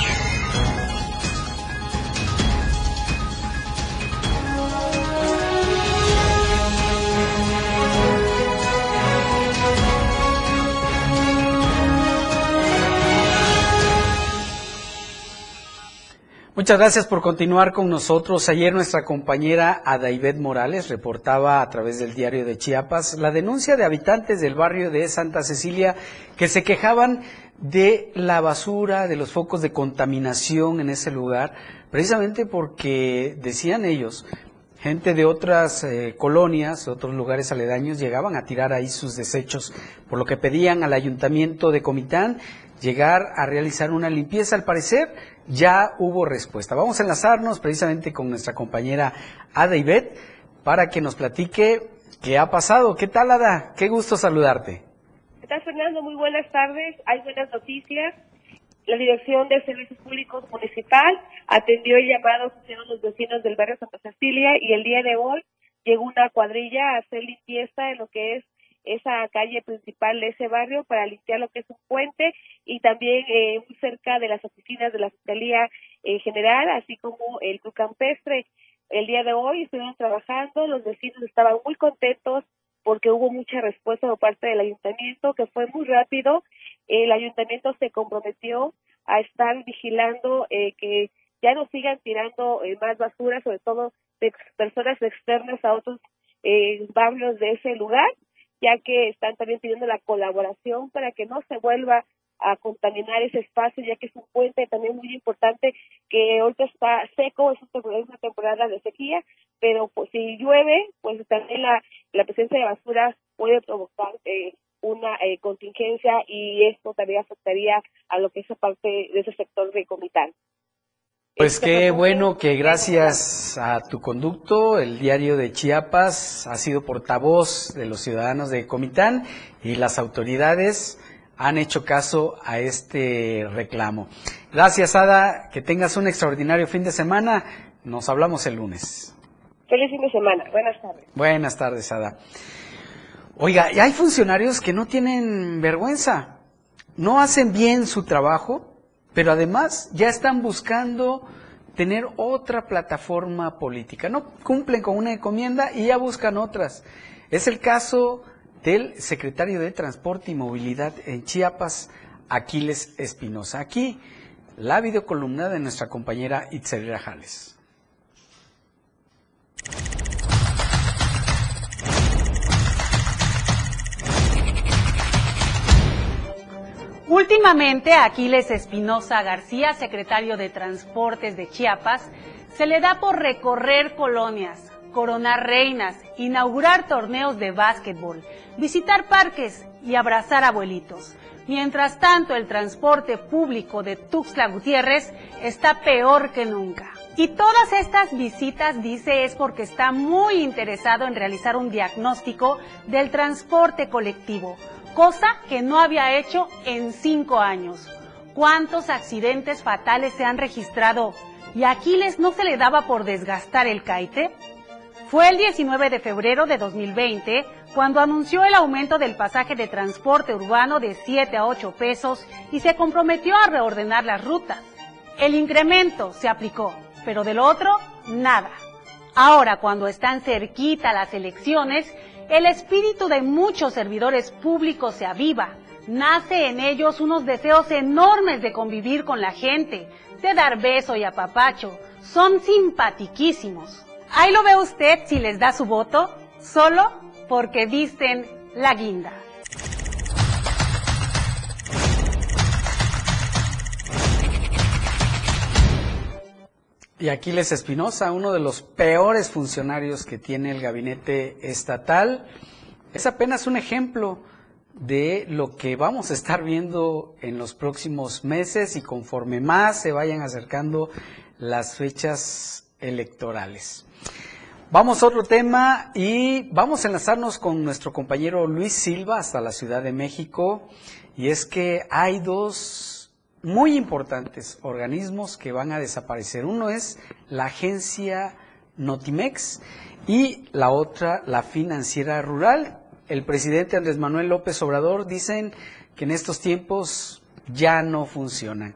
Muchas gracias por continuar con nosotros. Ayer nuestra compañera Adaibet Morales reportaba a través del diario de Chiapas la denuncia de habitantes del barrio de Santa Cecilia que se quejaban de la basura, de los focos de contaminación en ese lugar, precisamente porque decían ellos, gente de otras eh, colonias, otros lugares aledaños llegaban a tirar ahí sus desechos, por lo que pedían al ayuntamiento de Comitán llegar a realizar una limpieza. Al parecer ya hubo respuesta. Vamos a enlazarnos precisamente con nuestra compañera Ada Ivette para que nos platique qué ha pasado. ¿Qué tal, Ada? Qué gusto saludarte. ¿Qué tal, Fernando? Muy buenas tardes. Hay buenas noticias. La Dirección de Servicios Públicos Municipal atendió el llamado que hicieron los vecinos del barrio Santa Cecilia y el día de hoy llegó una cuadrilla a hacer limpieza en lo que es esa calle principal de ese barrio para limpiar lo que es un puente y también eh, muy cerca de las oficinas de la Fiscalía en general, así como el Club Campestre. El día de hoy estuvieron trabajando, los vecinos estaban muy contentos porque hubo mucha respuesta por parte del ayuntamiento, que fue muy rápido. El ayuntamiento se comprometió a estar vigilando eh, que ya no sigan tirando eh, más basura, sobre todo de personas externas a otros eh, barrios de ese lugar, ya que están también pidiendo la colaboración para que no se vuelva a contaminar ese espacio, ya que es un puente también muy importante que ahorita está seco, es una temporada de sequía, pero pues si llueve, pues también la, la presencia de basura puede provocar eh, una eh, contingencia y esto también afectaría a lo que es esa parte de ese sector de Comitán. Pues qué bueno que gracias a tu conducto, el diario de Chiapas ha sido portavoz de los ciudadanos de Comitán y las autoridades han hecho caso a este reclamo. Gracias, Ada, que tengas un extraordinario fin de semana. Nos hablamos el lunes. Feliz fin de semana. Buenas tardes. Buenas tardes, Ada. Oiga, y hay funcionarios que no tienen vergüenza, no hacen bien su trabajo, pero además ya están buscando tener otra plataforma política. No cumplen con una encomienda y ya buscan otras. Es el caso del secretario de Transporte y Movilidad en Chiapas, Aquiles Espinosa. Aquí la videocolumna de nuestra compañera Itzel Rajales. Últimamente, Aquiles Espinosa García, secretario de Transportes de Chiapas, se le da por recorrer colonias, coronar reinas, inaugurar torneos de básquetbol, visitar parques y abrazar abuelitos. Mientras tanto, el transporte público de Tuxtla Gutiérrez está peor que nunca. Y todas estas visitas, dice, es porque está muy interesado en realizar un diagnóstico del transporte colectivo, cosa que no había hecho en cinco años. ¿Cuántos accidentes fatales se han registrado? ¿Y a Aquiles no se le daba por desgastar el caite? Fue el 19 de febrero de 2020 cuando anunció el aumento del pasaje de transporte urbano de 7 a 8 pesos y se comprometió a reordenar las rutas. El incremento se aplicó, pero del otro, nada. Ahora, cuando están cerquita las elecciones, el espíritu de muchos servidores públicos se aviva. nace en ellos unos deseos enormes de convivir con la gente, de dar beso y apapacho. Son simpatiquísimos. Ahí lo ve usted si les da su voto, solo porque visten la guinda. Y Aquiles Espinosa, uno de los peores funcionarios que tiene el gabinete estatal, es apenas un ejemplo de lo que vamos a estar viendo en los próximos meses y conforme más se vayan acercando las fechas electorales. Vamos a otro tema y vamos a enlazarnos con nuestro compañero Luis Silva hasta la Ciudad de México. Y es que hay dos muy importantes organismos que van a desaparecer. Uno es la agencia Notimex y la otra la financiera rural. El presidente Andrés Manuel López Obrador dicen que en estos tiempos ya no funcionan.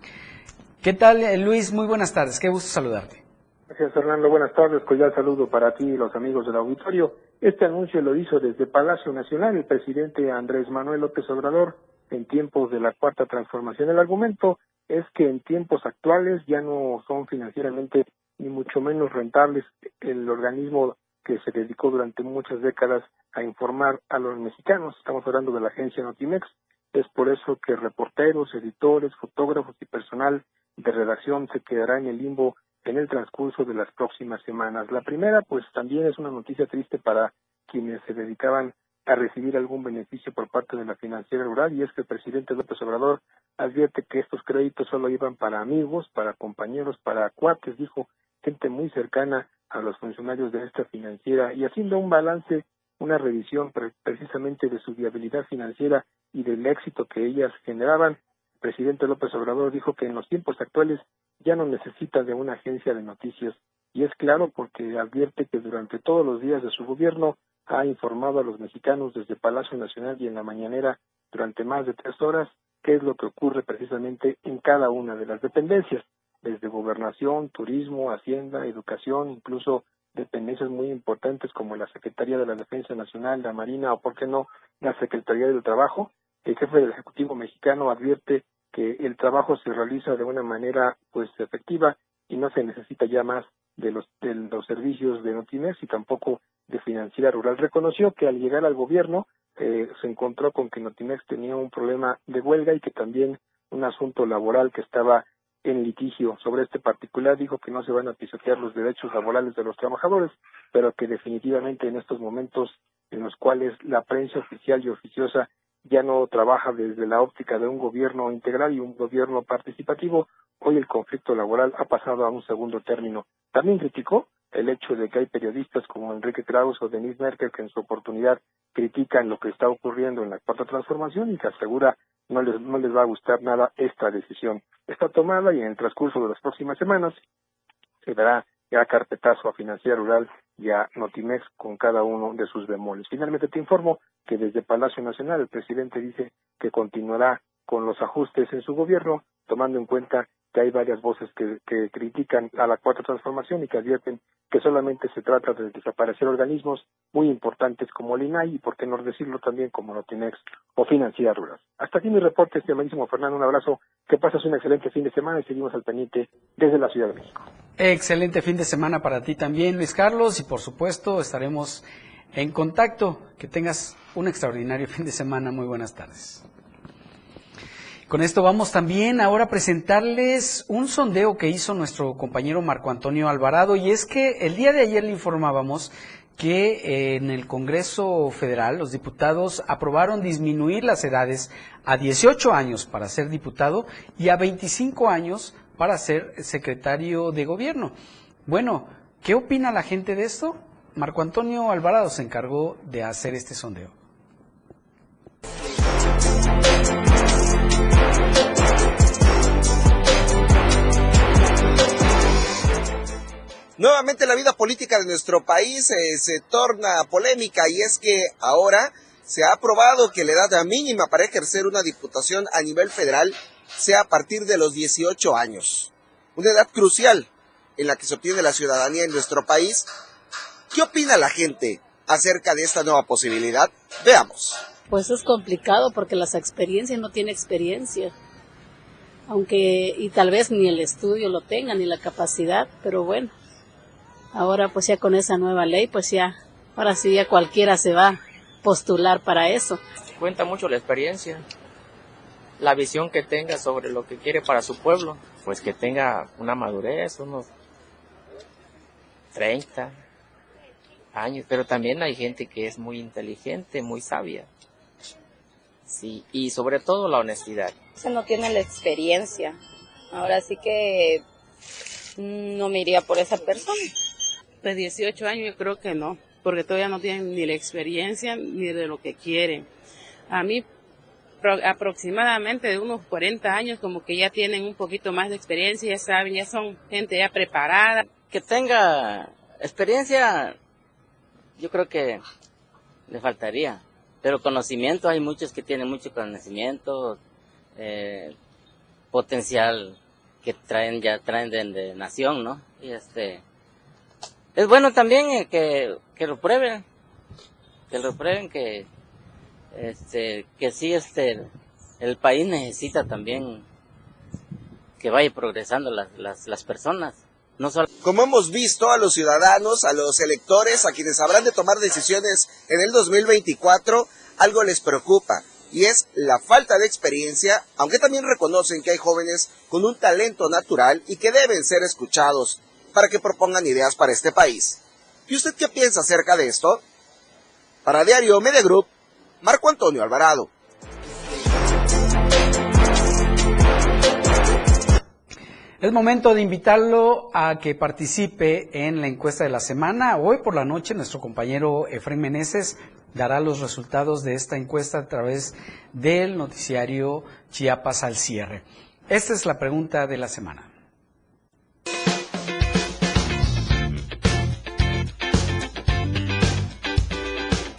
¿Qué tal, eh, Luis? Muy buenas tardes. Qué gusto saludarte. Gracias, Fernando. Buenas tardes. Cordial saludo para ti y los amigos del auditorio. Este anuncio lo hizo desde Palacio Nacional el presidente Andrés Manuel López Obrador en tiempos de la cuarta transformación. El argumento es que en tiempos actuales ya no son financieramente ni mucho menos rentables el organismo que se dedicó durante muchas décadas a informar a los mexicanos. Estamos hablando de la agencia Notimex. Es por eso que reporteros, editores, fotógrafos y personal de redacción se quedará en el limbo en el transcurso de las próximas semanas. La primera, pues también es una noticia triste para quienes se dedicaban a recibir algún beneficio por parte de la financiera rural y es que el presidente López Obrador advierte que estos créditos solo iban para amigos, para compañeros, para cuates, dijo, gente muy cercana a los funcionarios de esta financiera y haciendo un balance, una revisión precisamente de su viabilidad financiera y del éxito que ellas generaban, el presidente López Obrador dijo que en los tiempos actuales ya no necesita de una agencia de noticias y es claro porque advierte que durante todos los días de su gobierno ha informado a los mexicanos desde Palacio Nacional y en la mañanera durante más de tres horas qué es lo que ocurre precisamente en cada una de las dependencias, desde gobernación, turismo, hacienda, educación, incluso dependencias muy importantes como la Secretaría de la Defensa Nacional, la Marina o, por qué no, la Secretaría del Trabajo. El jefe del Ejecutivo mexicano advierte que el trabajo se realiza de una manera pues efectiva y no se necesita ya más de los, de los servicios de Notimex y tampoco de Financiera Rural. Reconoció que al llegar al gobierno eh, se encontró con que Notimex tenía un problema de huelga y que también un asunto laboral que estaba en litigio sobre este particular dijo que no se van a pisotear los derechos laborales de los trabajadores, pero que definitivamente en estos momentos en los cuales la prensa oficial y oficiosa ya no trabaja desde la óptica de un gobierno integral y un gobierno participativo, hoy el conflicto laboral ha pasado a un segundo término. También criticó el hecho de que hay periodistas como Enrique Krauss o Denise Merkel que en su oportunidad critican lo que está ocurriendo en la cuarta transformación y que asegura no les, no les va a gustar nada esta decisión. Está tomada y en el transcurso de las próximas semanas se dará ya carpetazo a Financiera Rural y a Notimex con cada uno de sus bemoles. Finalmente te informo que desde Palacio Nacional el presidente dice que continuará con los ajustes en su gobierno, tomando en cuenta que hay varias voces que, que, critican a la cuarta transformación y que advierten que solamente se trata de desaparecer organismos muy importantes como el INAI y, por qué no decirlo también, como Notinex o Financiera Rural. Hasta aquí mi reporte, estimadísimo Fernando, un abrazo, que pases un excelente fin de semana y seguimos al pendiente desde la Ciudad de México. Excelente fin de semana para ti también, Luis Carlos, y por supuesto estaremos en contacto. Que tengas un extraordinario fin de semana. Muy buenas tardes. Con esto vamos también ahora a presentarles un sondeo que hizo nuestro compañero Marco Antonio Alvarado y es que el día de ayer le informábamos que en el Congreso Federal los diputados aprobaron disminuir las edades a 18 años para ser diputado y a 25 años para ser secretario de gobierno. Bueno, ¿qué opina la gente de esto? Marco Antonio Alvarado se encargó de hacer este sondeo. Nuevamente la vida política de nuestro país eh, se torna polémica y es que ahora se ha aprobado que la edad mínima para ejercer una diputación a nivel federal sea a partir de los 18 años. Una edad crucial en la que se obtiene la ciudadanía en nuestro país. ¿Qué opina la gente acerca de esta nueva posibilidad? Veamos. Pues es complicado porque las experiencias no tiene experiencia. Aunque, y tal vez ni el estudio lo tenga, ni la capacidad, pero bueno. Ahora pues ya con esa nueva ley, pues ya, ahora sí ya cualquiera se va a postular para eso. Cuenta mucho la experiencia, la visión que tenga sobre lo que quiere para su pueblo, pues que tenga una madurez, unos 30 años, pero también hay gente que es muy inteligente, muy sabia. Sí, y sobre todo la honestidad. Se no tiene la experiencia. Ahora sí que no me iría por esa persona. Pues 18 años yo creo que no, porque todavía no tienen ni la experiencia ni de lo que quieren. A mí aproximadamente de unos 40 años como que ya tienen un poquito más de experiencia, ya saben, ya son gente ya preparada. Que tenga experiencia, yo creo que le faltaría pero conocimiento, hay muchos que tienen mucho conocimiento, eh, potencial que traen, ya traen de, nación, ¿no? Y este, es bueno también eh, que, que lo prueben, que lo prueben, que, este, que sí, este, el país necesita también que vaya progresando las, las, las personas. No solo... Como hemos visto, a los ciudadanos, a los electores, a quienes habrán de tomar decisiones en el 2024, algo les preocupa y es la falta de experiencia, aunque también reconocen que hay jóvenes con un talento natural y que deben ser escuchados para que propongan ideas para este país. ¿Y usted qué piensa acerca de esto? Para Diario Media Group, Marco Antonio Alvarado. Es momento de invitarlo a que participe en la encuesta de la semana. Hoy por la noche nuestro compañero Efraín Meneses dará los resultados de esta encuesta a través del noticiario Chiapas al cierre. Esta es la pregunta de la semana.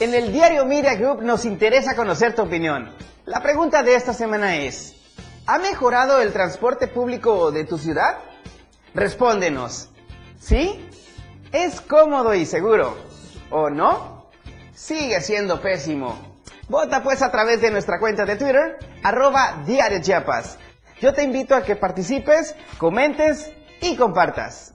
En el diario Media Group nos interesa conocer tu opinión. La pregunta de esta semana es, ¿Ha mejorado el transporte público de tu ciudad? Respóndenos. ¿Sí? ¿Es cómodo y seguro? ¿O no? Sigue siendo pésimo. Vota pues a través de nuestra cuenta de Twitter, arroba Diario. Yo te invito a que participes, comentes y compartas.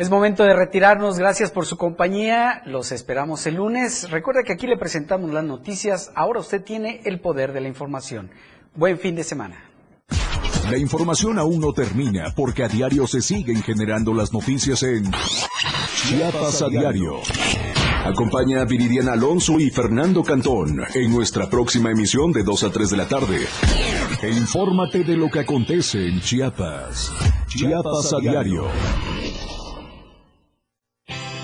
Es momento de retirarnos. Gracias por su compañía. Los esperamos el lunes. Recuerde que aquí le presentamos las noticias. Ahora usted tiene el poder de la información. Buen fin de semana. La información aún no termina porque a diario se siguen generando las noticias en Chiapas a diario. Acompaña a Viridiana Alonso y Fernando Cantón en nuestra próxima emisión de 2 a 3 de la tarde. Infórmate de lo que acontece en Chiapas. Chiapas a diario.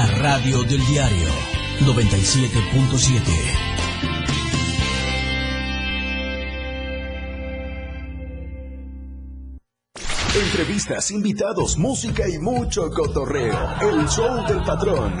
La radio del diario 97.7. Entrevistas, invitados, música y mucho cotorreo. El show del patrón.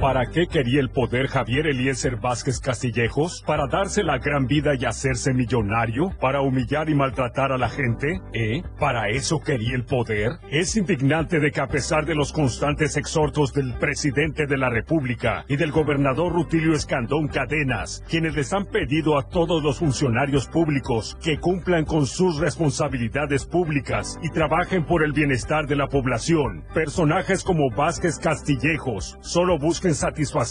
¿Para qué quería el poder Javier Eliezer Vázquez Castillejos? ¿Para darse la gran vida y hacerse millonario? ¿Para humillar y maltratar a la gente? ¿Eh? ¿Para eso quería el poder? Es indignante de que a pesar de los constantes exhortos del presidente de la República y del gobernador Rutilio Escandón Cadenas, quienes les han pedido a todos los funcionarios públicos que cumplan con sus responsabilidades públicas y trabajen por el bienestar de la población, personajes como Vázquez Castillejos solo busquen insatisfação.